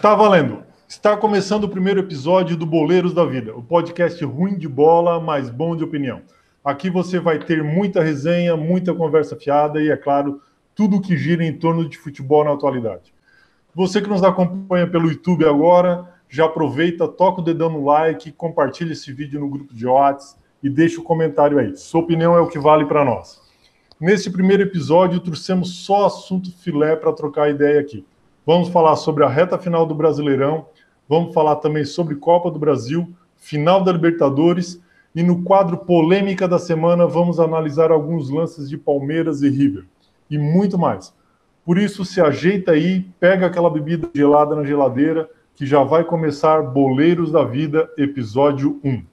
Está valendo. Está começando o primeiro episódio do Boleiros da Vida, o podcast ruim de bola, mas bom de opinião. Aqui você vai ter muita resenha, muita conversa fiada e, é claro, tudo o que gira em torno de futebol na atualidade. Você que nos acompanha pelo YouTube agora, já aproveita, toca o dedão no like, compartilha esse vídeo no grupo de WhatsApp e deixa o comentário aí. Sua opinião é o que vale para nós. Neste primeiro episódio, trouxemos só assunto filé para trocar ideia aqui. Vamos falar sobre a reta final do Brasileirão, vamos falar também sobre Copa do Brasil, final da Libertadores e no quadro Polêmica da Semana vamos analisar alguns lances de Palmeiras e River e muito mais. Por isso, se ajeita aí, pega aquela bebida gelada na geladeira que já vai começar Boleiros da Vida, episódio 1.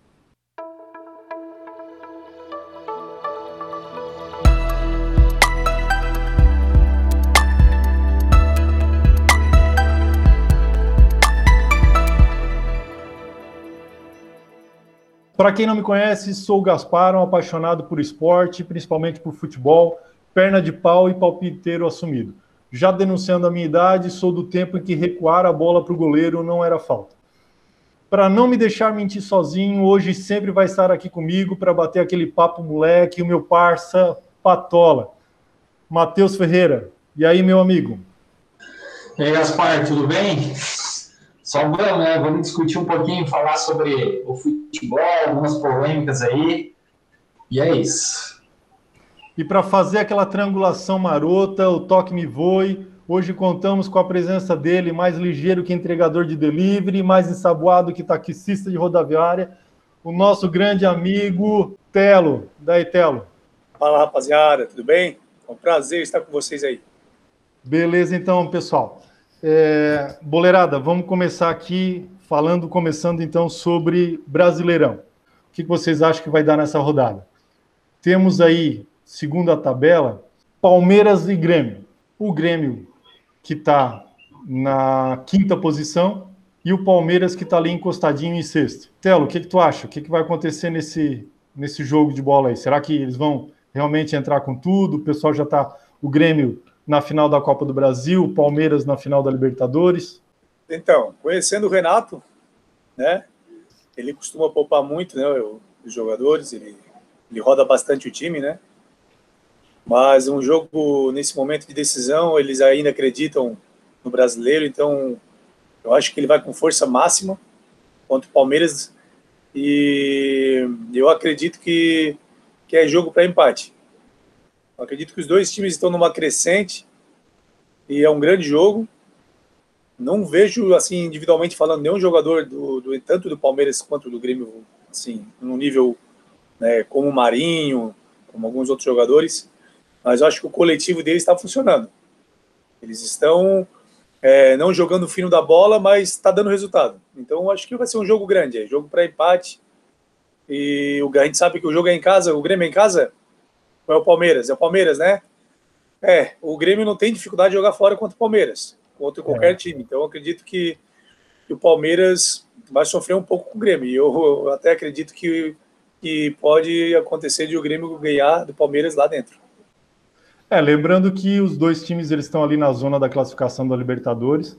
Para quem não me conhece, sou o Gaspar, um apaixonado por esporte, principalmente por futebol, perna de pau e palpiteiro assumido. Já denunciando a minha idade, sou do tempo em que recuar a bola para o goleiro não era falta. Para não me deixar mentir sozinho, hoje sempre vai estar aqui comigo para bater aquele papo moleque, o meu parça Patola. Matheus Ferreira. E aí, meu amigo? E aí, Gaspar, tudo bem? Só vamos, né? Vamos discutir um pouquinho, falar sobre o futebol, algumas polêmicas aí. E é isso. E para fazer aquela triangulação marota, o toque me voe, hoje contamos com a presença dele, mais ligeiro que entregador de delivery, mais ensaboado que taxista de rodoviária, o nosso grande amigo Telo. Daí, Telo. Fala, rapaziada, tudo bem? É um prazer estar com vocês aí. Beleza, então, pessoal. É, boleirada, vamos começar aqui falando, começando então sobre Brasileirão. O que vocês acham que vai dar nessa rodada? Temos aí, segundo a tabela, Palmeiras e Grêmio. O Grêmio que está na quinta posição e o Palmeiras que está ali encostadinho em sexto. Telo, o que, que tu acha? O que, que vai acontecer nesse, nesse jogo de bola aí? Será que eles vão realmente entrar com tudo? O pessoal já está. O Grêmio na final da Copa do Brasil, Palmeiras na final da Libertadores? Então, conhecendo o Renato, né? Ele costuma poupar muito, né? Os jogadores, ele, ele roda bastante o time, né? Mas um jogo nesse momento de decisão, eles ainda acreditam no brasileiro, então eu acho que ele vai com força máxima contra o Palmeiras e eu acredito que, que é jogo para empate. Eu acredito que os dois times estão numa crescente e é um grande jogo. Não vejo, assim, individualmente falando, nenhum jogador do, do tanto do Palmeiras quanto do Grêmio, assim, no nível né, como o Marinho, como alguns outros jogadores, mas eu acho que o coletivo deles está funcionando. Eles estão é, não jogando o fino da bola, mas está dando resultado. Então acho que vai ser um jogo grande, é jogo para empate. E o, a gente sabe que o jogo é em casa, o Grêmio é em casa, ou é o Palmeiras? É o Palmeiras, né? É, o Grêmio não tem dificuldade de jogar fora contra o Palmeiras, contra qualquer é. time. Então, eu acredito que, que, o Palmeiras vai sofrer um pouco com o Grêmio. Eu, eu, até acredito que, que pode acontecer de o Grêmio ganhar do Palmeiras lá dentro. É, lembrando que os dois times eles estão ali na zona da classificação da Libertadores.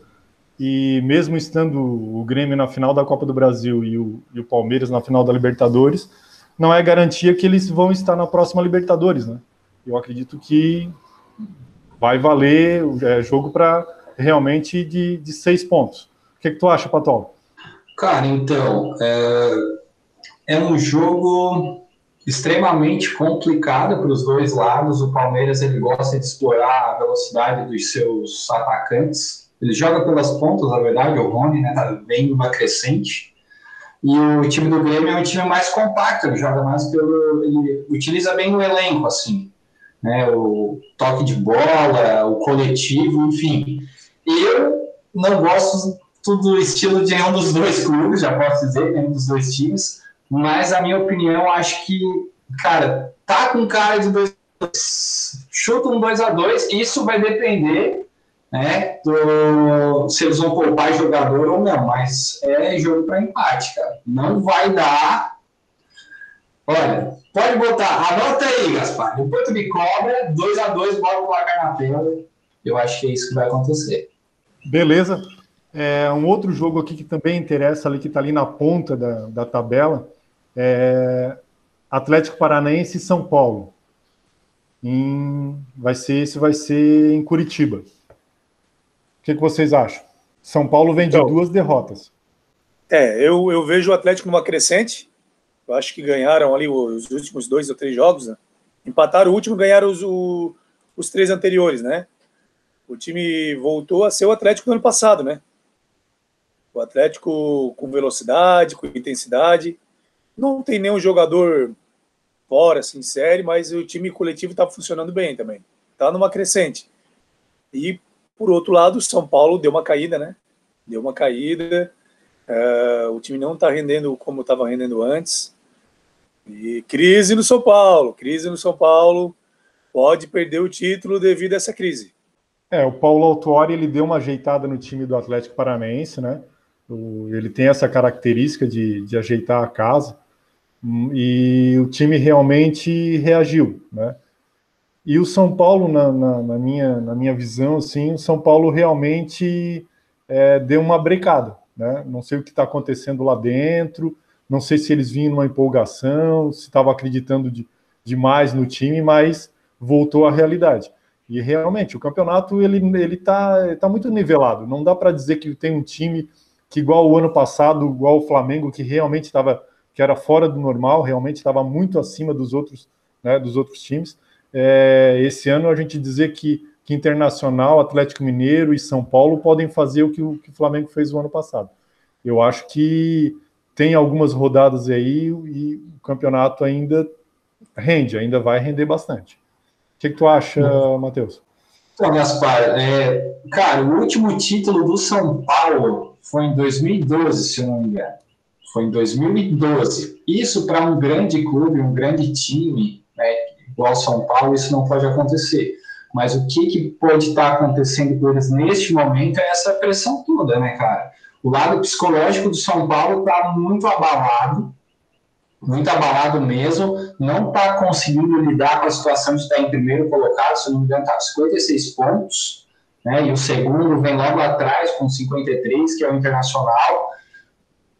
E mesmo estando o Grêmio na final da Copa do Brasil e o, e o Palmeiras na final da Libertadores, não é garantia que eles vão estar na próxima Libertadores, né? Eu acredito que vai valer é, jogo para realmente de, de seis pontos. O que, que tu acha, Patol? Cara, então, é, é um jogo extremamente complicado para os dois lados. O Palmeiras ele gosta de explorar a velocidade dos seus atacantes. Ele joga pelas pontas, na verdade, o Rony, né, tá bem numa crescente. E o time do Grêmio é um time mais compacto, ele joga mais pelo. ele utiliza bem o elenco, assim. Né, o toque de bola, o coletivo, enfim. Eu não gosto do estilo de nenhum dos dois clubes, já posso dizer, nenhum dos dois times, mas a minha opinião, acho que, cara, tá com cara de dois. Chuta um 2 a 2 isso vai depender né, do, se eles vão poupar jogador ou não, mas é jogo para empate, cara. Não vai dar. Olha, pode botar, anota aí, Gaspar. Enquanto me cobra, 2 a 2 bota o placar na tela. Eu acho que é isso que vai acontecer. Beleza. É, um outro jogo aqui que também interessa ali, que está ali na ponta da, da tabela, é Atlético Paranaense e São Paulo. Em, vai ser, esse vai ser em Curitiba. O que, que vocês acham? São Paulo vem de então, duas derrotas. É, eu, eu vejo o Atlético numa crescente. Eu acho que ganharam ali os últimos dois ou três jogos. Né? Empataram o último, ganharam os, o, os três anteriores, né? O time voltou a ser o Atlético do ano passado, né? O Atlético com velocidade, com intensidade. Não tem nenhum jogador fora, assim, série, mas o time coletivo está funcionando bem também. Está numa crescente. E, por outro lado, o São Paulo deu uma caída, né? Deu uma caída. Uh, o time não está rendendo como estava rendendo antes. E crise no São Paulo, crise no São Paulo. Pode perder o título devido a essa crise. É, o Paulo Autuori ele deu uma ajeitada no time do Atlético Paranaense, né? O, ele tem essa característica de, de ajeitar a casa hum, e o time realmente reagiu, né? E o São Paulo, na, na, na minha, na minha visão, assim, o São Paulo realmente é, deu uma brecada, né? Não sei o que está acontecendo lá dentro, não sei se eles vinham numa empolgação, se estavam acreditando de, demais no time, mas voltou à realidade. E realmente, o campeonato ele ele está tá muito nivelado. Não dá para dizer que tem um time que igual o ano passado, igual o Flamengo, que realmente estava que era fora do normal, realmente estava muito acima dos outros, né, dos outros times. É, esse ano a gente dizer que, que Internacional, Atlético Mineiro e São Paulo podem fazer o que o, que o Flamengo fez o ano passado. Eu acho que tem algumas rodadas aí e o campeonato ainda rende, ainda vai render bastante. O que, que tu acha, Matheus? Então, Gaspar, é, cara, o último título do São Paulo foi em 2012, se eu não me engano. Foi em 2012. Isso para um grande clube, um grande time, igual São Paulo, isso não pode acontecer. Mas o que, que pode estar acontecendo com eles neste momento é essa pressão toda, né, cara? O lado psicológico do São Paulo está muito abalado, muito abalado mesmo, não está conseguindo lidar com a situação de estar em primeiro colocado, se não me engano, está com 56 pontos, né, e o segundo vem logo atrás com 53, que é o Internacional,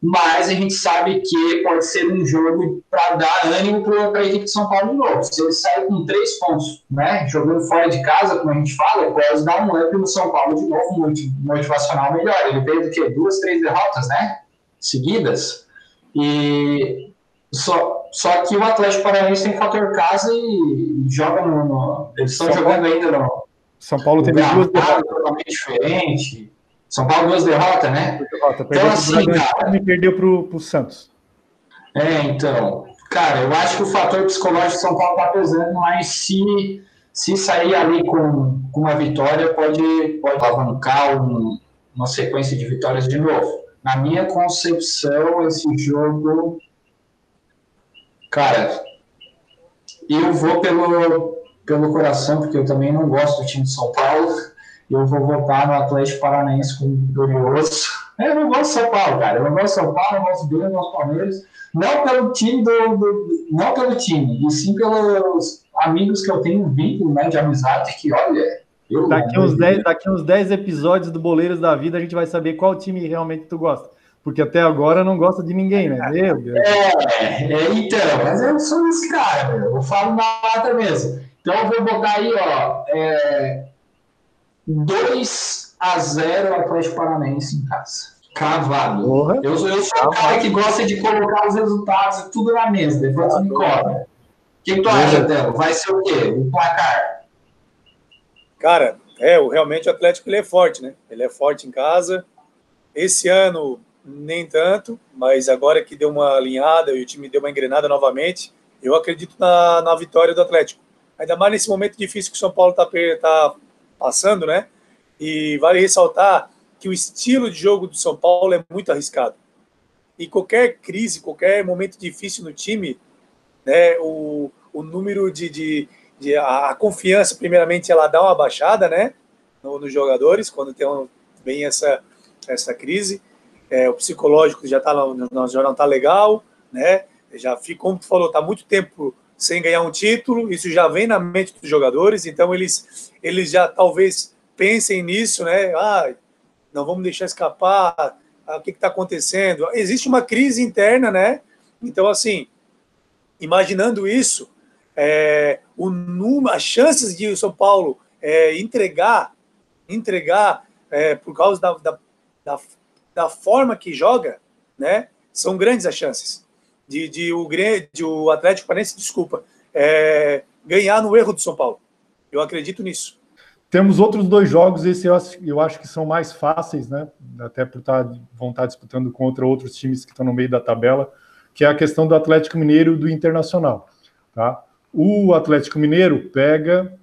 mas a gente sabe que pode ser um jogo para dar ânimo para a equipe de São Paulo de novo. Se ele sair com três pontos, né, jogando fora de casa, como a gente fala, pode dar um up no São Paulo de novo, motivacional melhor. Ele veio do que? Duas, três derrotas, né? Seguidas. E só, só que o Atlético Paranaense tem fator casa e joga no. no eles estão jogando ainda no. São Paulo tem duas derrotas. totalmente diferente. São Paulo duas derrotas, né? Derrota. Então, assim, cara. E perdeu pro, pro Santos. É, então. Cara, eu acho que o fator psicológico de São Paulo tá pesando, mas se, se sair ali com, com uma vitória, pode, pode alavancar um, uma sequência de vitórias de novo. Na minha concepção, esse jogo. Cara, eu vou pelo, pelo coração, porque eu também não gosto do time de São Paulo eu vou votar no Atlético Paranaense como vitorioso. Eu não gosto de São Paulo, cara. Eu não gosto de São Paulo, não gosto do Grêmio, não gosto do Palmeiras. Não pelo time do, do, Não pelo time, e sim pelos amigos que eu tenho vínculo né, de amizade, que olha. Eu, daqui, uns 10, daqui uns 10 episódios do Boleiros da Vida, a gente vai saber qual time realmente tu gosta. Porque até agora não gosta de ninguém, né? Meu Deus. É, é então, mas eu sou esse cara, eu falo na lata mesmo. Então eu vou botar aí, ó. É, 2 a 0 Atlético Paranaense em casa. Cravado. Porra. Eu, eu sou o cara que gosta de colocar os resultados e tudo na mesa, depois tu me cobra. O que, tu acha, Débora? Vai ser o quê? O placar? Cara, é, realmente o Atlético ele é forte, né? Ele é forte em casa. Esse ano, nem tanto, mas agora que deu uma alinhada e o time deu uma engrenada novamente, eu acredito na, na vitória do Atlético. Ainda mais nesse momento difícil que o São Paulo está tá passando, né? E vale ressaltar que o estilo de jogo do São Paulo é muito arriscado. E qualquer crise, qualquer momento difícil no time, né, o, o número de, de, de a, confiança, primeiramente, ela dá uma baixada, né, no, nos jogadores quando tem um, essa essa crise. É, o psicológico já tá já não tá legal, né? Já fica, como tu falou, tá muito tempo sem ganhar um título, isso já vem na mente dos jogadores, então eles, eles já talvez pensem nisso, né? Ah, não vamos deixar escapar, ah, o que está acontecendo? Existe uma crise interna, né? Então, assim, imaginando isso, é, o número, as chances de o São Paulo é, entregar, entregar é, por causa da, da, da, da, forma que joga, né? São grandes as chances de, de o, de o Atlético Paranaense, desculpa, é, ganhar no erro do São Paulo. Eu acredito nisso. Temos outros dois jogos, esse eu acho, eu acho que são mais fáceis, né? Até por estar, vão estar disputando contra outros times que estão no meio da tabela, que é a questão do Atlético Mineiro e do Internacional. Tá? O Atlético Mineiro pega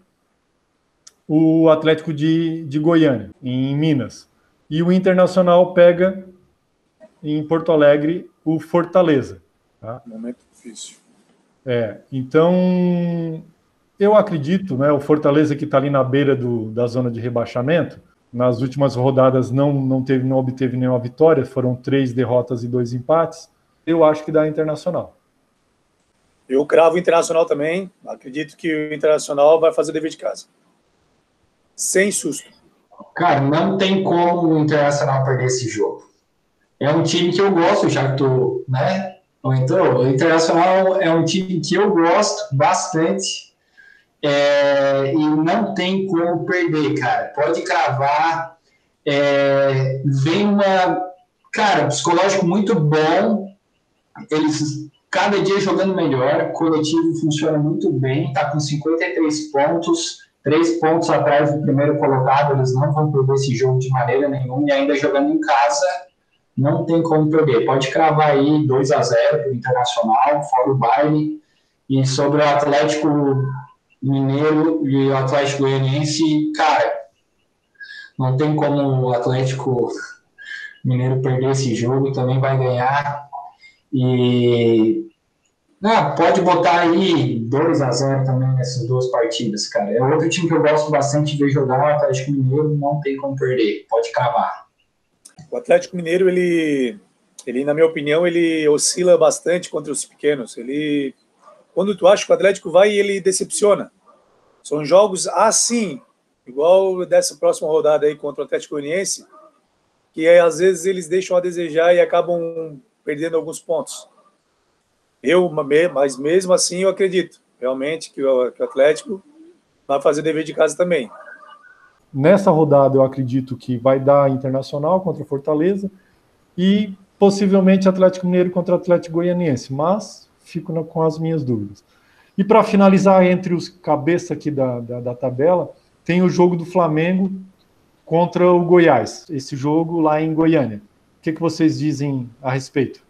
o Atlético de, de Goiânia, em Minas. E o Internacional pega em Porto Alegre o Fortaleza. Tá? Momento difícil. É, então eu acredito, né, o Fortaleza que está ali na beira do, da zona de rebaixamento, nas últimas rodadas não, não, teve, não obteve nenhuma vitória, foram três derrotas e dois empates. Eu acho que dá Internacional. Eu cravo o Internacional também. Acredito que o Internacional vai fazer o dever de casa. Sem susto. Cara, não tem como o Internacional perder esse jogo. É um time que eu gosto, já que tu, né? Então, o Internacional é um time que eu gosto bastante é, e não tem como perder, cara. Pode cravar. É, vem uma. Cara, psicológico muito bom. Eles cada dia jogando melhor. O coletivo funciona muito bem. Está com 53 pontos. Três pontos atrás do primeiro colocado. Eles não vão perder esse jogo de maneira nenhuma. E ainda jogando em casa, não tem como perder. Pode cravar aí 2 a 0 para o Internacional, fora o baile. E sobre o Atlético Mineiro e o Atlético Goianiense, cara, não tem como o Atlético Mineiro perder esse jogo, também vai ganhar. E não, pode botar aí 2 a 0 também nessas duas partidas, cara. É outro time que eu gosto bastante de ver jogar, o Atlético Mineiro não tem como perder, pode cravar. O Atlético Mineiro, ele, ele, na minha opinião, ele oscila bastante contra os pequenos. Ele, quando tu acha que o Atlético vai, ele decepciona. São jogos assim, igual dessa próxima rodada aí contra o Atlético Goianiense, que às vezes eles deixam a desejar e acabam perdendo alguns pontos. Eu, mas mesmo assim, eu acredito realmente que o, que o Atlético vai fazer dever de casa também. Nessa rodada, eu acredito que vai dar Internacional contra Fortaleza e possivelmente Atlético Mineiro contra Atlético Goianiense, mas fico com as minhas dúvidas. E para finalizar, entre os cabeças aqui da, da, da, tabela, tem o jogo do Flamengo contra o Goiás. Esse jogo lá em Goiânia. O que, que vocês dizem a respeito?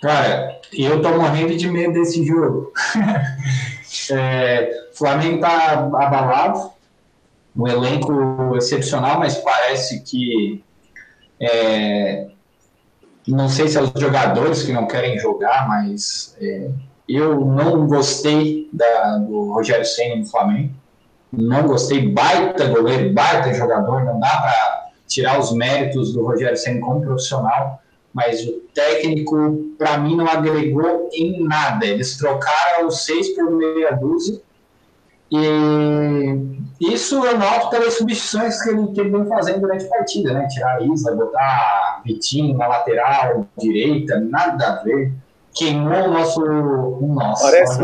Cara, eu tô morrendo de medo desse jogo. é, Flamengo tá abalado, um elenco excepcional, mas parece que é, não sei se é os jogadores que não querem jogar, mas é, eu não gostei da, do Rogério Senna no Flamengo. Não gostei. Baita goleiro, baita jogador. Não dá para tirar os méritos do Rogério Senna como profissional. Mas o técnico, para mim, não agregou em nada. Eles trocaram os seis por meia dúzia. E isso eu noto pelas substituições que ele, que ele vem fazendo durante a partida, né? Tirar a Isla, botar Vitinho na lateral, direita, nada a ver queimou o nosso. Nossa, parece.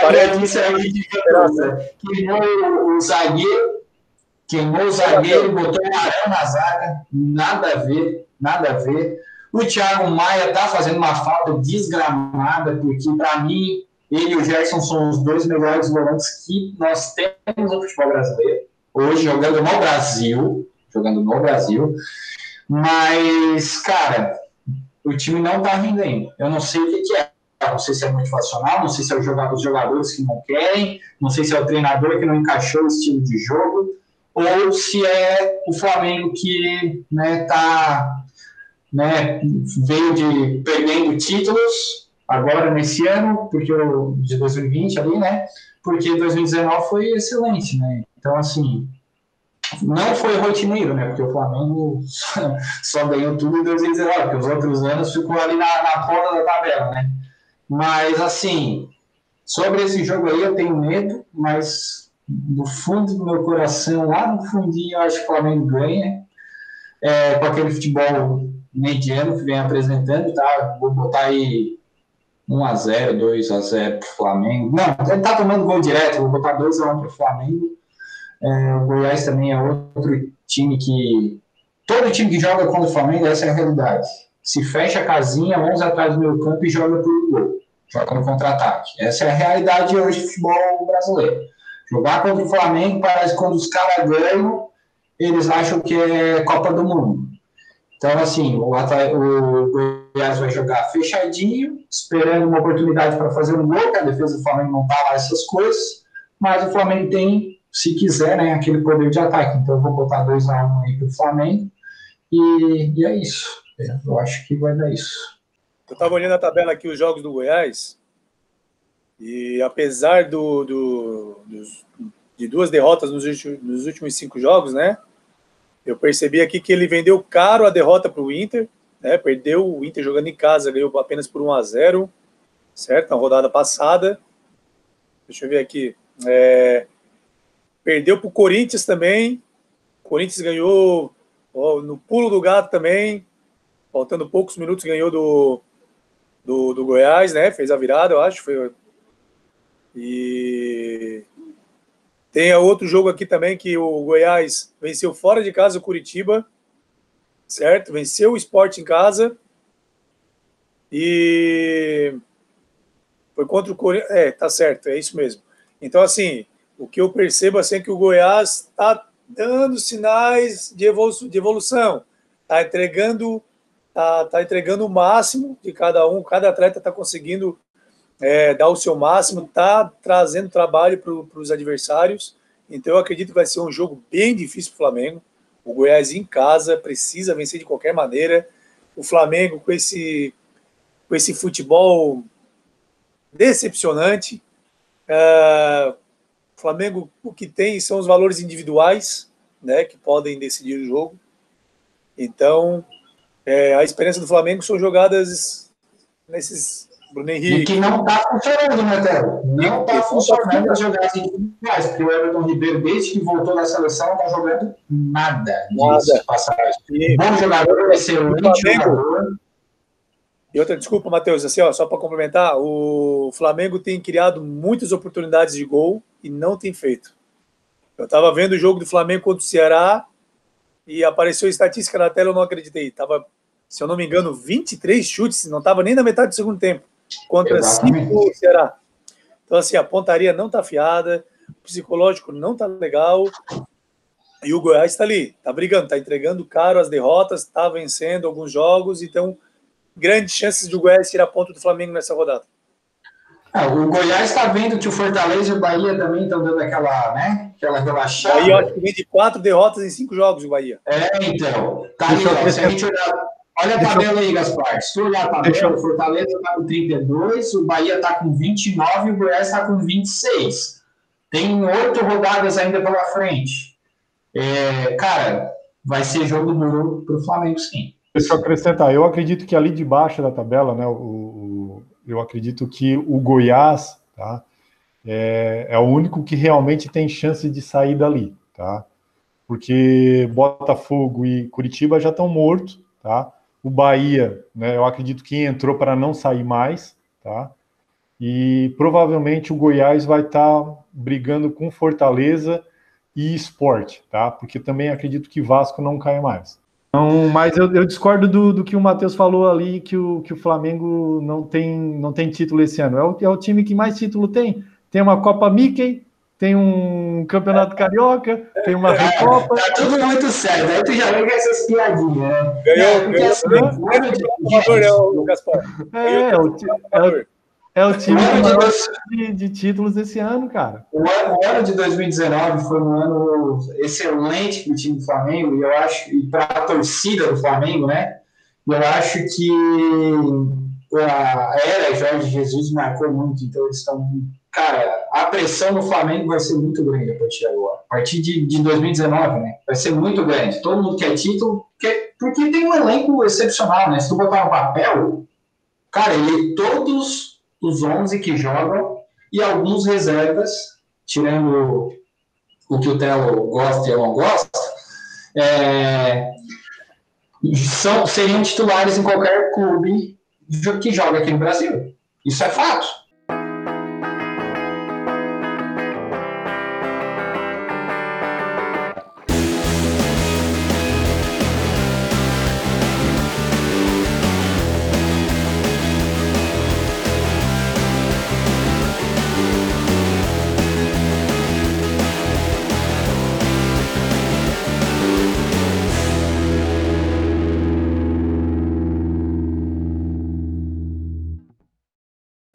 parece isso aí de Queimou o zagueiro, queimou o zagueiro, botou o Arão na zaga, nada a ver, nada a ver. O Thiago Maia tá fazendo uma falta desgramada, porque para mim, ele e o Gerson são os dois melhores volantes que nós temos no futebol brasileiro. Hoje, jogando no Brasil, jogando no Brasil. Mas, cara, o time não está rendendo. Eu não sei o que, que é. Não sei se é motivacional, não sei se é os jogadores que não querem, não sei se é o treinador que não encaixou o estilo de jogo, ou se é o Flamengo que né, tá, né, veio de perdendo títulos agora nesse ano, porque o de 2020 ali, né? Porque 2019 foi excelente, né? Então, assim, não foi rotineiro, né? Porque o Flamengo só ganhou tudo em 2019, porque os outros anos ficou ali na, na ponta da tabela, né? Mas, assim, sobre esse jogo aí eu tenho medo, mas do fundo do meu coração, lá no fundinho, eu acho que o Flamengo ganha. é, com aquele futebol mediano que vem apresentando, tá? Vou botar aí 1x0, 2x0 pro Flamengo. Não, ele tá tomando gol direto, vou botar 2x1 pro Flamengo. É, o Goiás também é outro time que. Todo time que joga contra o Flamengo, essa é a realidade. Se fecha a casinha, 11 atrás do meu campo e joga pro gol. Joga no contra-ataque. Essa é a realidade hoje do futebol brasileiro. Jogar contra o Flamengo parece que quando os caras ganham, eles acham que é Copa do Mundo. Então, assim, o, o Goiás vai jogar fechadinho, esperando uma oportunidade para fazer um gol, que a defesa do Flamengo não está lá essas coisas, mas o Flamengo tem, se quiser, né, aquele poder de ataque. Então, eu vou botar 2x1 um aí para o Flamengo, e, e é isso. Eu acho que vai dar isso. Eu estava olhando a tabela aqui, os jogos do Goiás, e apesar do, do dos, de duas derrotas nos últimos, nos últimos cinco jogos, né? Eu percebi aqui que ele vendeu caro a derrota para o Inter, né? Perdeu o Inter jogando em casa, ganhou apenas por 1 a 0 certo? Na rodada passada. Deixa eu ver aqui. É, perdeu para o Corinthians também. O Corinthians ganhou ó, no pulo do gato também. Faltando poucos minutos, ganhou do, do, do Goiás, né? Fez a virada, eu acho. Foi... E tem outro jogo aqui também que o Goiás venceu fora de casa o Curitiba, certo? Venceu o Sport em casa. E foi contra o Corinthians. É, tá certo, é isso mesmo. Então, assim, o que eu percebo assim, é que o Goiás está dando sinais de, evolu de evolução, está entregando tá, tá entregando o máximo de cada um, cada atleta está conseguindo é, dar o seu máximo, está trazendo trabalho para os adversários. Então eu acredito que vai ser um jogo bem difícil para o Flamengo. O Goiás em casa precisa vencer de qualquer maneira. O Flamengo com esse, com esse futebol decepcionante. É, o Flamengo o que tem são os valores individuais, né, que podem decidir o jogo. Então é, a experiência do Flamengo são jogadas nesses. Bruno Henrique. E que não está funcionando, né, Telo? Não está funcionando as jogadas individuais, porque o Everton Ribeiro, desde que voltou da seleção, não está jogando nada. Nada. E, Bom jogador, excelente jogador. E outra, desculpa, Matheus, assim, ó, só para complementar, o Flamengo tem criado muitas oportunidades de gol e não tem feito. Eu estava vendo o jogo do Flamengo contra o Ceará e apareceu estatística na tela, eu não acreditei. Tava se eu não me engano, 23 chutes, não estava nem na metade do segundo tempo, contra 5 Ceará. Então, assim, a pontaria não está afiada, o psicológico não está legal, e o Goiás está ali, está brigando, está entregando caro as derrotas, está vencendo alguns jogos, então, grandes chances de o Goiás tirar ponto do Flamengo nessa rodada. É, o Goiás está vendo que o Fortaleza e o Bahia também estão dando aquela, né, aquela relaxada. Bahia, acho que vem de quatro derrotas em cinco jogos, o Bahia. É, então. Tá ali, ó, se a gente olhar Olha a tabela aí, Gaspar. Se tu olhar a tabela, o Fortaleza está com 32, o Bahia está com 29 e o Goiás está com 26. Tem oito rodadas ainda pela frente. É, cara, vai ser jogo duro para o Flamengo, sim. Deixa eu acrescentar, eu acredito que ali de baixo da tabela, né, o, o eu acredito que o Goiás tá, é, é o único que realmente tem chance de sair dali, tá? Porque Botafogo e Curitiba já estão mortos, tá? O Bahia, né, eu acredito que entrou para não sair mais, tá? E provavelmente o Goiás vai estar tá brigando com Fortaleza e Esporte, tá? Porque também acredito que Vasco não caia mais. Então, mas eu, eu discordo do, do, que o Matheus falou ali, que o, que o Flamengo não tem, não tem título esse ano. É o, é o time que mais título tem. Tem uma Copa Mickey, tem um campeonato carioca, tem uma é, Recopa. Tá tudo muito sério, aí tu já vê com essas piadinhas, né? Ganhou, é, é, é, é o time de, de, títulos desse ano, cara. O ano, o ano de 2019 foi um ano excelente para o time do Flamengo, e eu acho, e para a torcida do Flamengo, né? Eu acho que a era Jorge Jesus marcou muito, então eles estão cara, a pressão no Flamengo vai ser muito grande a partir de agora. A partir de, de 2019, né? Vai ser muito grande. Todo mundo quer título, porque, porque tem um elenco excepcional, né? Se tu botar no papel, cara, ele todos os 11 que jogam e alguns reservas, tirando o que o Telo gosta e eu não gosto, é, são, seriam titulares em qualquer clube que joga aqui no Brasil. Isso é fato.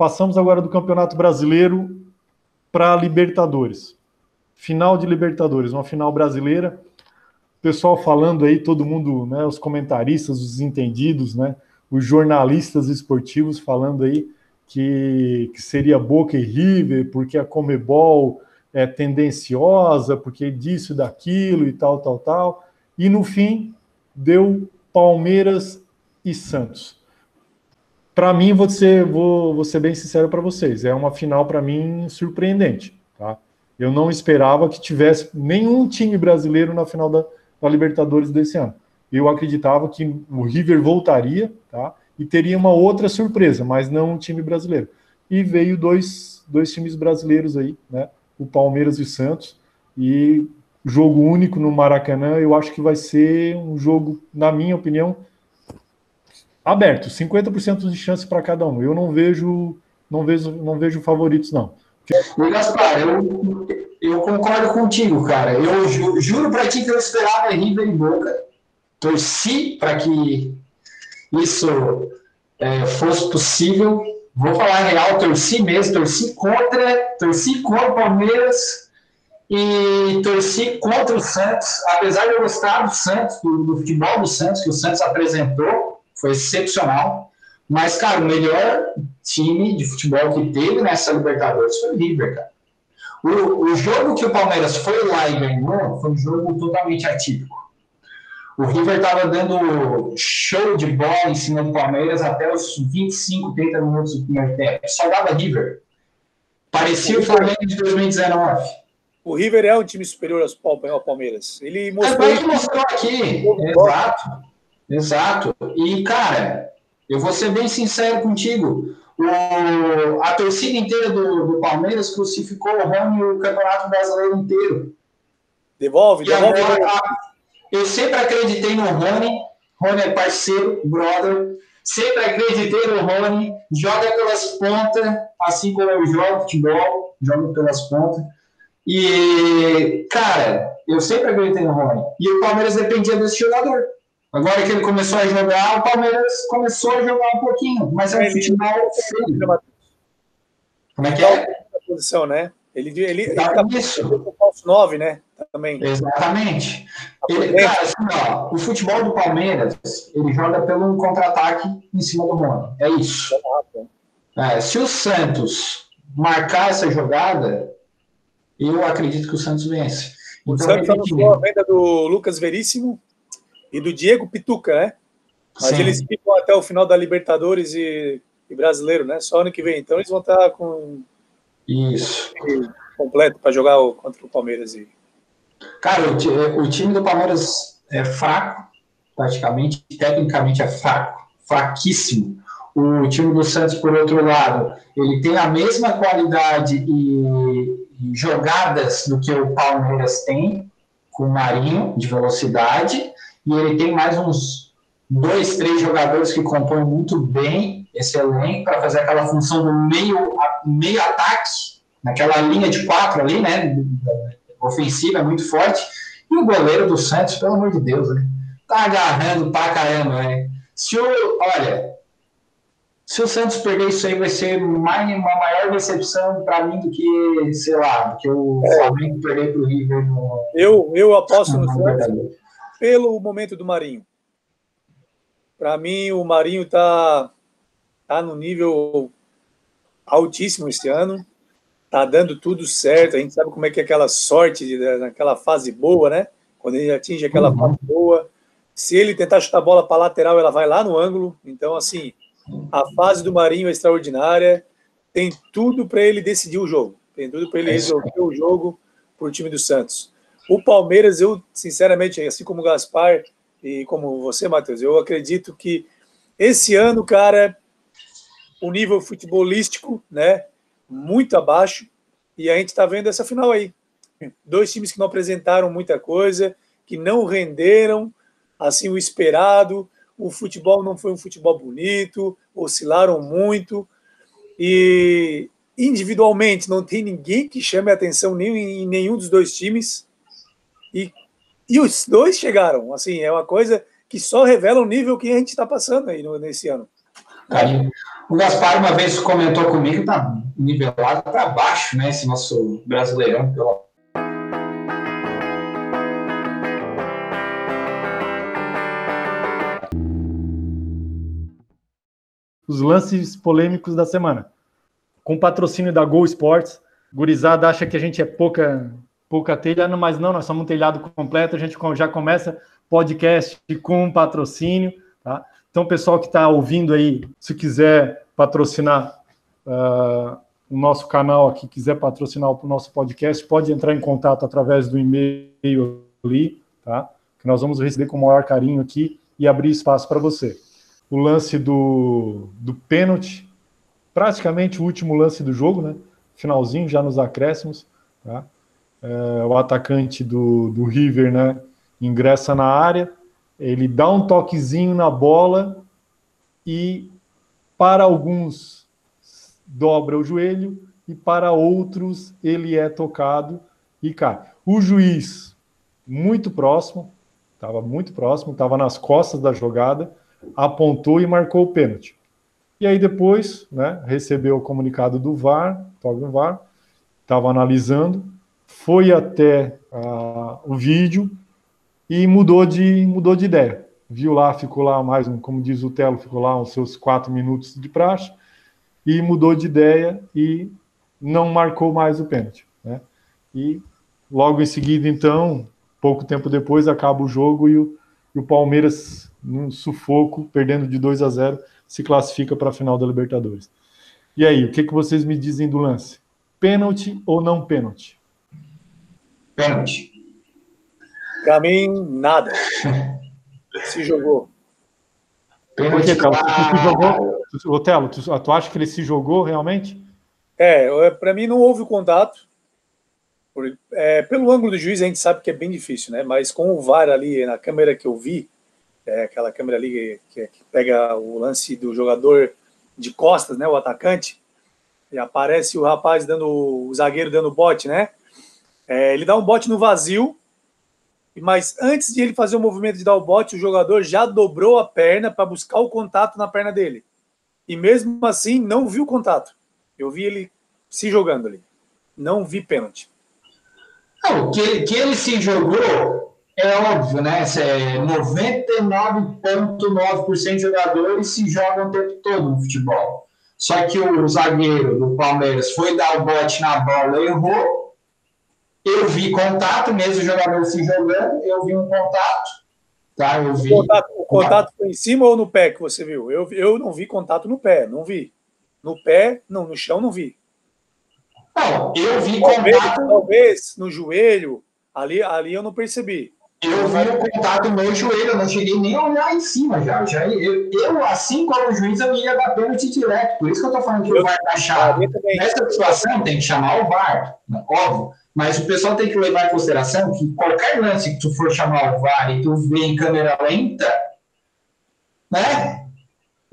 Passamos agora do Campeonato Brasileiro para Libertadores. Final de Libertadores, uma final brasileira. Pessoal falando aí, todo mundo, né, os comentaristas, os entendidos, né, os jornalistas esportivos falando aí que, que seria Boca e River, porque a Comebol é tendenciosa, porque disso daquilo e tal, tal, tal. E no fim, deu Palmeiras e Santos para mim, vou ser, vou, vou ser bem sincero para vocês, é uma final para mim surpreendente. Tá? Eu não esperava que tivesse nenhum time brasileiro na final da, da Libertadores desse ano. Eu acreditava que o River voltaria tá? e teria uma outra surpresa, mas não um time brasileiro. E veio dois, dois times brasileiros aí, né? o Palmeiras e o Santos, e jogo único no Maracanã, eu acho que vai ser um jogo, na minha opinião, aberto, 50% de chance para cada um. Eu não vejo, não vejo, não vejo favoritos não. E Gaspar, eu, eu concordo contigo, cara. Eu ju, juro para ti que eu esperava River e Boca. Torci para que isso é, fosse possível. Vou falar real, torci mesmo, torci contra, torci contra o Palmeiras e torci contra o Santos, apesar de eu gostar do Santos, do, do futebol do Santos que o Santos apresentou, foi excepcional. Mas, cara, o melhor time de futebol que teve nessa Libertadores foi o River, cara. O, o jogo que o Palmeiras foi lá e ganhou foi um jogo totalmente atípico. O River estava dando show de bola em cima do Palmeiras até os 25, 30 minutos do primeiro tempo. Só dava River. Parecia o Flamengo de 2019. O River é um time superior ao Palmeiras. Ele é, mostrou. É, ele mostrou aqui. Exato. Exato. E, cara, eu vou ser bem sincero contigo. O, a torcida inteira do, do Palmeiras crucificou o Rony o Campeonato Brasileiro inteiro. Devolve, e devolve. Agora, eu sempre acreditei no Rony. Rony é parceiro, brother. Sempre acreditei no Rony. Joga pelas pontas, assim como eu jogo futebol, jogo pelas pontas. E, cara, eu sempre acreditei no Rony. E o Palmeiras dependia desse jogador. Agora que ele começou a jogar, o Palmeiras começou a jogar um pouquinho, mas é um futebol feio. Como é que é? posição, né? Ele, ele, ele tá isso. com falso 9, né? Também. Exatamente. Ele, cara, assim, ó, o futebol do Palmeiras, ele joga pelo contra-ataque em cima do Rony. É isso. É, se o Santos marcar essa jogada, eu acredito que o Santos vence. Então, o Santos anunciou a venda do Lucas Veríssimo e do Diego Pituca, né? Mas Sim. eles ficam até o final da Libertadores e, e, Brasileiro, né? Só ano que vem. Então eles vão estar com isso completo para jogar contra o Palmeiras. E... Cara, o, o time do Palmeiras é fraco, praticamente, tecnicamente é fraco, fraquíssimo. O time do Santos, por outro lado, ele tem a mesma qualidade e, e jogadas do que o Palmeiras tem, com o Marinho de velocidade, e ele tem mais uns dois, três jogadores que compõem muito bem esse elenco para fazer aquela função do meio, meio ataque, naquela linha de quatro ali, né? Ofensiva é muito forte. E o goleiro do Santos, pelo amor de Deus, né? Tá agarrando pra caramba, né? Se o, olha, se o Santos perder isso aí, vai ser mais, uma maior decepção para mim do que, sei lá, do que o é. Flamengo perder pro River no. Eu, eu aposto no Santos pelo momento do Marinho. Para mim, o Marinho está tá no nível altíssimo esse ano. Tá dando tudo certo. A gente sabe como é que é aquela sorte naquela fase boa, né? Quando ele atinge aquela uhum. fase boa. Se ele tentar chutar a bola para lateral, ela vai lá no ângulo. Então, assim, a fase do Marinho é extraordinária. Tem tudo para ele decidir o jogo. Tem tudo para ele é resolver o jogo para o time do Santos. O Palmeiras, eu, sinceramente, assim como o Gaspar, e como você, Matheus, eu acredito que esse ano, cara, o nível futebolístico, né, muito abaixo, e a gente está vendo essa final aí. Dois times que não apresentaram muita coisa, que não renderam assim o esperado. O futebol não foi um futebol bonito, oscilaram muito e individualmente não tem ninguém que chame a atenção nem em nenhum dos dois times. E, e os dois chegaram. Assim, é uma coisa que só revela o nível que a gente está passando aí no, nesse ano. O Gaspar uma vez comentou comigo que está nivelado para baixo, né? Esse nosso brasileirão, pelo os lances polêmicos da semana. Com patrocínio da Gol Sports, Gurizada acha que a gente é pouca, pouca telha, mas não, nós somos um telhado completo, a gente já começa podcast com patrocínio, tá? Então, pessoal que está ouvindo aí, se quiser patrocinar uh, o nosso canal aqui, quiser patrocinar o nosso podcast, pode entrar em contato através do e-mail ali, tá? Que nós vamos receber com o maior carinho aqui e abrir espaço para você o lance do, do pênalti, praticamente o último lance do jogo, né? Finalzinho, já nos acréscimos. Tá? É, o atacante do, do River, né? Ingressa na área, ele dá um toquezinho na bola e para alguns dobra o joelho e para outros ele é tocado e cai. O juiz, muito próximo, estava muito próximo, estava nas costas da jogada, apontou e marcou o pênalti. E aí depois, né, recebeu o comunicado do VAR, do VAR, estava analisando, foi até uh, o vídeo e mudou de, mudou de ideia. Viu lá, ficou lá mais, um, como diz o Telo, ficou lá uns seus quatro minutos de praxe e mudou de ideia e não marcou mais o pênalti. Né? E logo em seguida, então, pouco tempo depois, acaba o jogo e o, e o Palmeiras num sufoco, perdendo de 2 a 0, se classifica para a final da Libertadores. E aí, o que, que vocês me dizem do lance? Pênalti ou não pênalti? Pênalti. Para mim, nada. se jogou. Por que, Telo? Tu, tu jogou? Otelo, tu, tu acha que ele se jogou realmente? É, para mim não houve contato. Por, é, pelo ângulo do juiz, a gente sabe que é bem difícil, né? Mas com o VAR ali, na câmera que eu vi, é aquela câmera ali que, que, pega o lance do jogador de costas, né, o atacante, e aparece o rapaz dando, o zagueiro dando bote, né? É, ele dá um bote no vazio, mas antes de ele fazer o movimento de dar o bote, o jogador já dobrou a perna para buscar o contato na perna dele. E mesmo assim, não viu o contato. Eu vi ele se jogando ali. Não vi pênalti. Não, que, que ele se jogou é óbvio, né? 99,9% é de jogadores se jogam o tempo todo no futebol. Só que o zagueiro do Palmeiras foi dar o bote na bola, errou. Eu vi contato, mesmo o jogador se jogando, eu vi um contato. Tá? Eu vi. O contato, o contato foi em cima ou no pé que você viu? Eu, eu não vi contato no pé, não vi. No pé, não, no chão não vi. Não, eu vi talvez, contato. Talvez no joelho, ali, ali eu não percebi. Eu vi o contato no meu joelho, eu não cheguei nem a olhar em cima já. já eu, eu, assim como o juiz, eu ia dar pênalti direto. Por isso que eu tô falando que o VAR tá chato. Nessa situação tem que chamar o VAR, óbvio. Mas o pessoal tem que levar em consideração que qualquer lance que tu for chamar o VAR e tu vê em câmera lenta, né?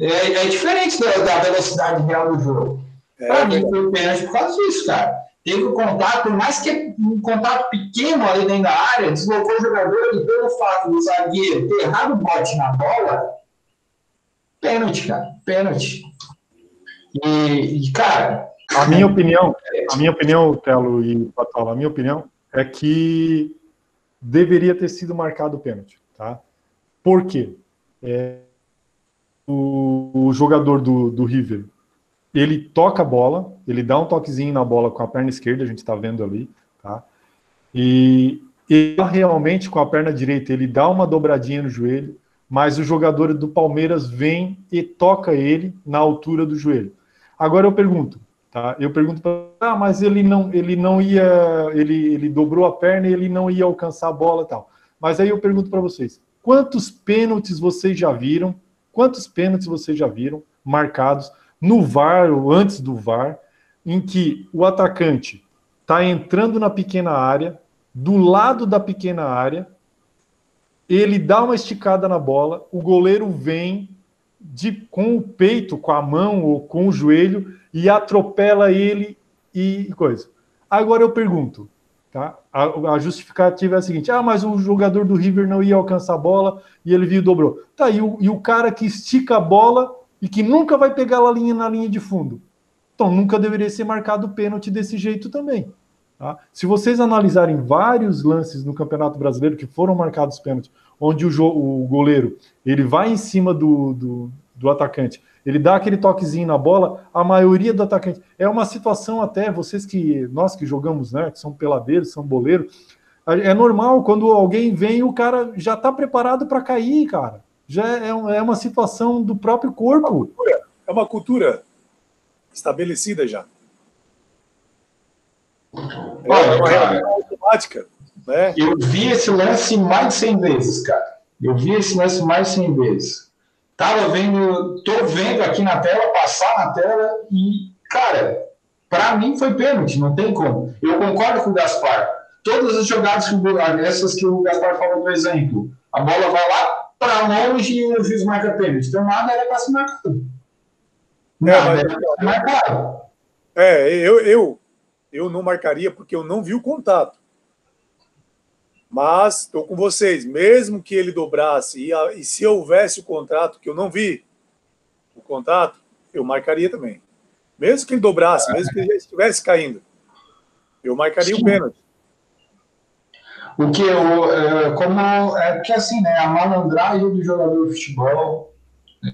É, é diferente da, da, velocidade real do jogo. É, pra mim, foi o pênalti por causa disso, cara teve o contato, por mais que um contato pequeno ali dentro da área, deslocou o jogador e pelo fato do zagueiro ter errado o bote na bola, pênalti, cara, pênalti. E, e, cara... A minha opinião, a minha opinião, Telo e Patola, a minha opinião é que deveria ter sido marcado o pênalti, tá? Por quê? É, o, o jogador do, do River ele toca a bola, ele dá um toquezinho na bola com a perna esquerda, a gente está vendo ali, tá? E ele realmente com a perna direita, ele dá uma dobradinha no joelho, mas o jogador do Palmeiras vem e toca ele na altura do joelho. Agora eu pergunto, tá? Eu pergunto para ah, mas ele não, ele não ia, ele, ele dobrou a perna e ele não ia alcançar a bola, tal. Mas aí eu pergunto para vocês, quantos pênaltis vocês já viram? Quantos pênaltis vocês já viram marcados no VAR ou antes do VAR, em que o atacante está entrando na pequena área, do lado da pequena área, ele dá uma esticada na bola, o goleiro vem de, com o peito, com a mão ou com o joelho e atropela ele e coisa. Agora eu pergunto, tá? A, a, justificativa é a seguinte: ah, mas o jogador do River não ia alcançar a bola e ele viu e dobrou. Tá, e o, e o cara que estica a bola e que nunca vai pegar a linha na linha de fundo. Então nunca deveria ser marcado pênalti desse jeito também. Tá? Se vocês analisarem vários lances no Campeonato Brasileiro que foram marcados pênalti, onde o, o goleiro ele vai em cima do, do, do, atacante, ele dá aquele toquezinho na bola, a maioria do atacante é uma situação até vocês que nós que jogamos, né, que são peladeiros, são boleiros, é normal quando alguém vem o cara já está preparado para cair, cara. Já é, é uma situação do próprio corpo. É uma cultura estabelecida já. É Olha, uma cara, automática. Né? Eu vi esse lance mais de 100 vezes, cara. Eu vi esse lance mais de 100 vezes. Tava vendo, tô vendo aqui na tela, passar na tela e, cara, para mim foi pênalti, não tem como. Eu concordo com o Gaspar. Todas as jogadas que o, essas que o Gaspar falou do exemplo, a bola vai lá para longe e o juiz marca pênalti. Então nada era para se marcar. Nada é, era para se marcar. É, eu, eu eu não marcaria porque eu não vi o contato. Mas estou com vocês, mesmo que ele dobrasse e, a, e, se houvesse o contrato que eu não vi o contato, eu marcaria também. Mesmo que ele dobrasse, mesmo que ele já estivesse caindo, eu marcaria Sim. o pênalti. O que eu, é, como é que assim, né, a malandragem do jogador de futebol,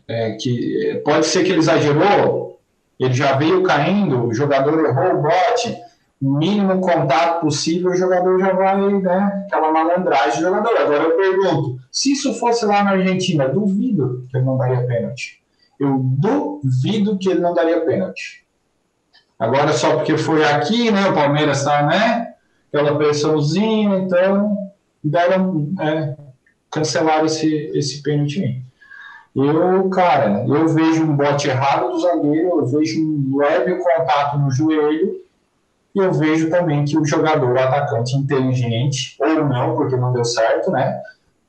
é, que pode ser que ele exagerou, ele já veio caindo, o jogador errou o bote, mínimo contato possível, o jogador já vai, né? Aquela malandragem do jogador. Agora eu pergunto: se isso fosse lá na Argentina, duvido que ele não daria pênalti. Eu duvido que ele não daria pênalti. Agora, só porque foi aqui, né? O Palmeiras está, né? Aquela pressãozinha, então deram, é, cancelaram esse, esse pênalti. Eu, cara, eu vejo um bote errado do zagueiro, eu vejo um leve contato no joelho e eu vejo também que o jogador, o atacante inteligente, ou não, porque não deu certo, né?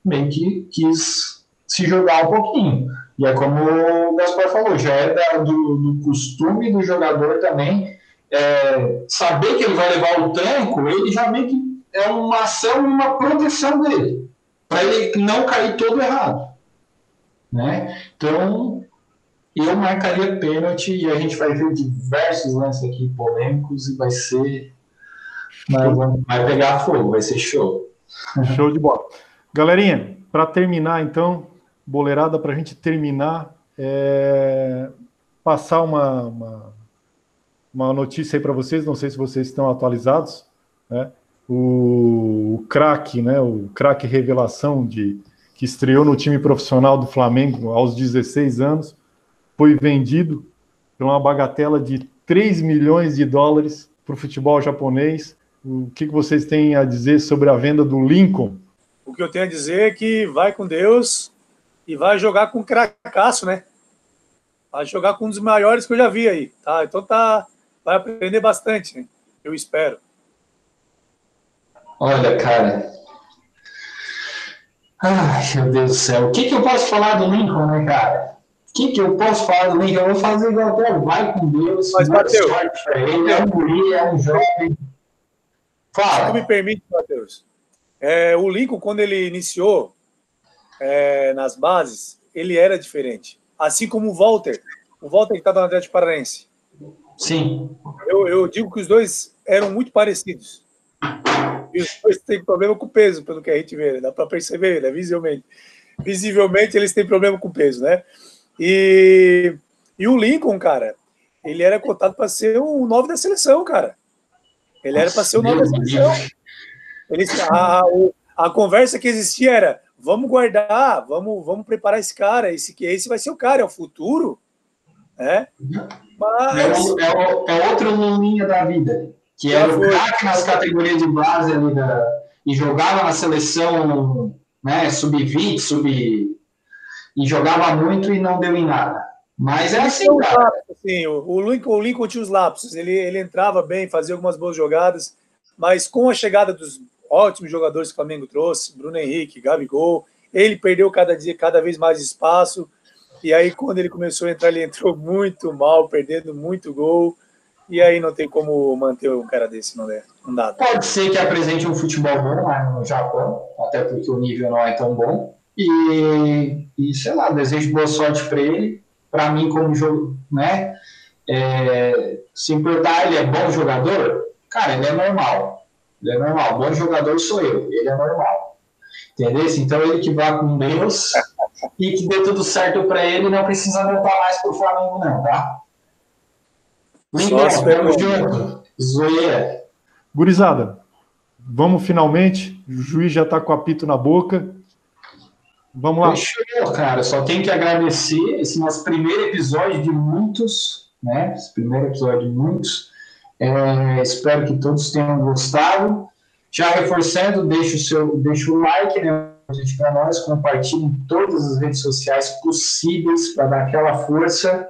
Meio que quis se jogar um pouquinho. E é como o Gaspar falou, já é da, do, do, costume do jogador também é, saber que ele vai levar o tranco, ele já meio que é uma ação e uma proteção dele, para ele não cair todo errado. Né? Então, eu marcaria pênalti e a gente vai ver diversos lances aqui polêmicos e vai ser. Vai, pegar fogo, vai ser show. Show de bola. Galerinha, para terminar, então, boleirada, para a gente terminar, é... passar uma, uma, uma notícia aí para vocês, não sei se vocês estão atualizados, né? O, o craque, né? O craque revelação de que estreou no time profissional do Flamengo aos 16 anos foi vendido por uma bagatela de 3 milhões de dólares para o futebol japonês. O que, vocês têm a dizer sobre a venda do Lincoln? O que eu tenho a dizer é que vai com Deus e vai jogar com cracaço, né? Vai jogar com um dos maiores que eu já vi aí, tá? Então tá, vai aprender bastante, né? eu espero. Olha, cara. Ai, meu Deus do céu. O que, que eu posso falar do Lincoln, né, cara? que, que eu posso falar do Lincoln? Eu vou fazer igual até vai com Deus. Mas, Matheus, ele é um guri, é um jovem. Fala. Se me permite, Matheus. É, o Lincoln, quando ele iniciou é, nas bases, ele era diferente. Assim como o Walter. O Walter que está no Atlético Paranaense. Sim. Eu, eu digo que os dois eram muito parecidos. E os dois têm problema com peso, pelo que a gente vê. Né? Dá para perceber, né? visivelmente. Visivelmente, eles têm problema com peso, né? E, e o Lincoln, cara, ele era cotado para ser o nove da seleção, cara. Ele era para ser o nove da seleção. Ele, a, a, conversa que existia era: vamos guardar, vamos, vamos preparar esse cara, esse, esse vai ser o cara, é o futuro. Né? Mas... É, é, é outro Lulinha da vida, que era o craque nas categorias de base ali da, e jogava na seleção né, sub-20, sub... e jogava muito e não deu em nada. Mas é assim, cara. Assim, o, Lincoln, o Lincoln tinha os lapsos, ele, ele entrava bem, fazia algumas boas jogadas, mas com a chegada dos ótimos jogadores que o Flamengo trouxe, Bruno Henrique, Gabigol, ele perdeu cada dia, cada vez mais espaço, e aí quando ele começou a entrar, ele entrou muito mal, perdendo muito gol, e aí não tem como manter um cara desse, não, é, não dá. Pode ser que apresente um futebol bom lá no Japão, até porque o nível não é tão bom. E, e sei lá, desejo boa sorte para ele. Para mim, como jogo, né? É, se importar, ele é bom jogador? Cara, ele é normal. Ele é normal. Bom jogador sou eu, ele é normal. Entendeu? Então ele que vá com Deus e que dê tudo certo para ele, não precisa voltar mais pro Flamengo, não, tá? Lindão, tamo junto. Zoeira. Gurizada, vamos finalmente. O juiz já está com o apito na boca. Vamos lá. Fechou, cara. Só tenho que agradecer esse nosso primeiro episódio de muitos, né? Esse primeiro episódio de muitos. É, espero que todos tenham gostado. Já reforçando, deixa o seu, deixa o like, né? Para nós, compartilhe em todas as redes sociais possíveis para dar aquela força.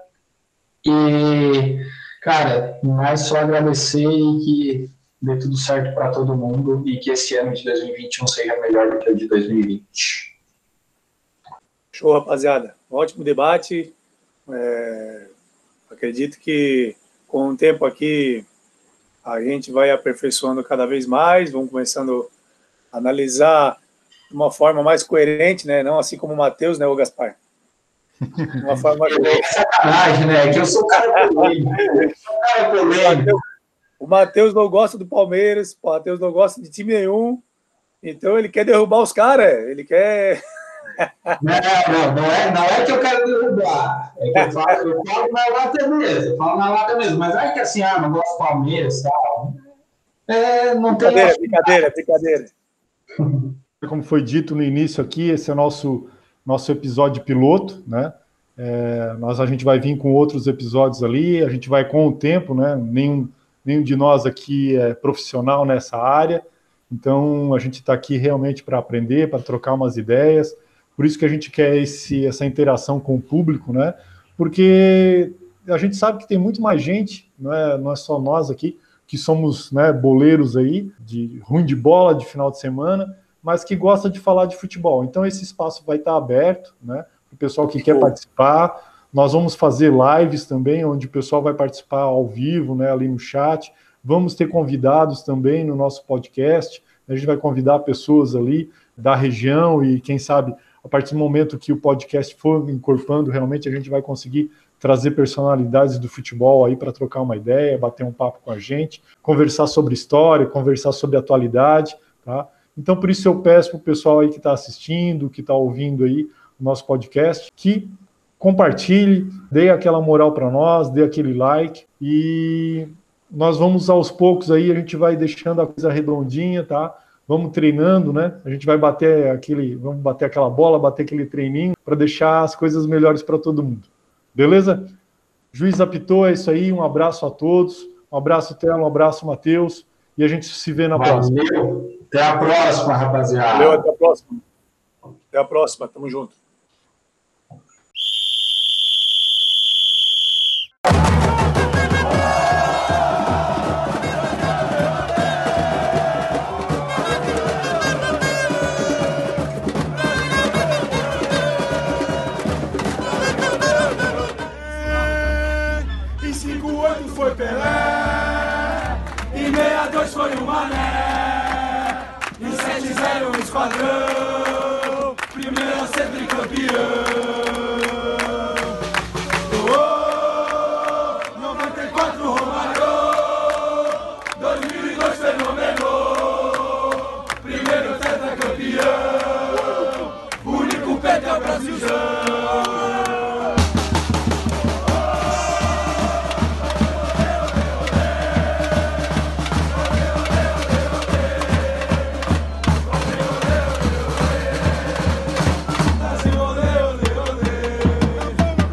E Cara, mais só agradecer e que dê tudo certo para todo mundo e que esse ano de 2021 seja melhor do que o de 2020. Show, rapaziada. Ótimo debate. É, acredito que com o tempo aqui a gente vai aperfeiçoando cada vez mais, vamos começando a analisar uma forma mais coerente, né? Não assim como o Matheus, né, o Gaspar? Uma forma é sacanagem, né? Que eu sou cara polêmico. Eu sou cara polêmico. O Matheus não gosta do Palmeiras, o Matheus não gosta de time nenhum. Então ele quer derrubar os caras, ele quer. Não, não, não é, não é que eu quero derrubar. É que eu falo, eu falo na lata mesmo, eu falo na lata mesmo. Mas é que assim, ah, não gosto do Palmeiras tal. É, não tem. Brincadeira, brincadeira, brincadeira. Como foi dito no início aqui, esse é o nosso nosso episódio piloto, né? É, nós a gente vai vir com outros episódios ali, a gente vai com o tempo, né? Nenhum, nenhum de nós aqui é profissional nessa área, então a gente está aqui realmente para aprender, para trocar umas ideias. Por isso que a gente quer esse, essa interação com o público, né? Porque a gente sabe que tem muito mais gente, não é, não é só nós aqui, que somos né, boleiros aí, de ruim de bola de final de semana, mas que gosta de falar de futebol. Então esse espaço vai estar aberto, né? Para o pessoal que quer participar. Nós vamos fazer lives também, onde o pessoal vai participar ao vivo, né? Ali no chat. Vamos ter convidados também no nosso podcast. A gente vai convidar pessoas ali da região e quem sabe a partir do momento que o podcast for incorporando, realmente a gente vai conseguir trazer personalidades do futebol aí para trocar uma ideia, bater um papo com a gente, conversar sobre história, conversar sobre atualidade, tá? Então, por isso eu peço para o pessoal aí que está assistindo, que está ouvindo aí o nosso podcast, que compartilhe, dê aquela moral para nós, dê aquele like e nós vamos aos poucos aí, a gente vai deixando a coisa redondinha, tá? Vamos treinando, né? A gente vai bater aquele, vamos bater aquela bola, bater aquele treininho para deixar as coisas melhores para todo mundo. Beleza? Juiz apitou, é isso aí. Um abraço a todos. Um abraço, Telo, um abraço, Matheus. E a gente se vê na Valeu. próxima. Até a próxima, rapaziada. Valeu, até a próxima. Até a próxima, tamo junto.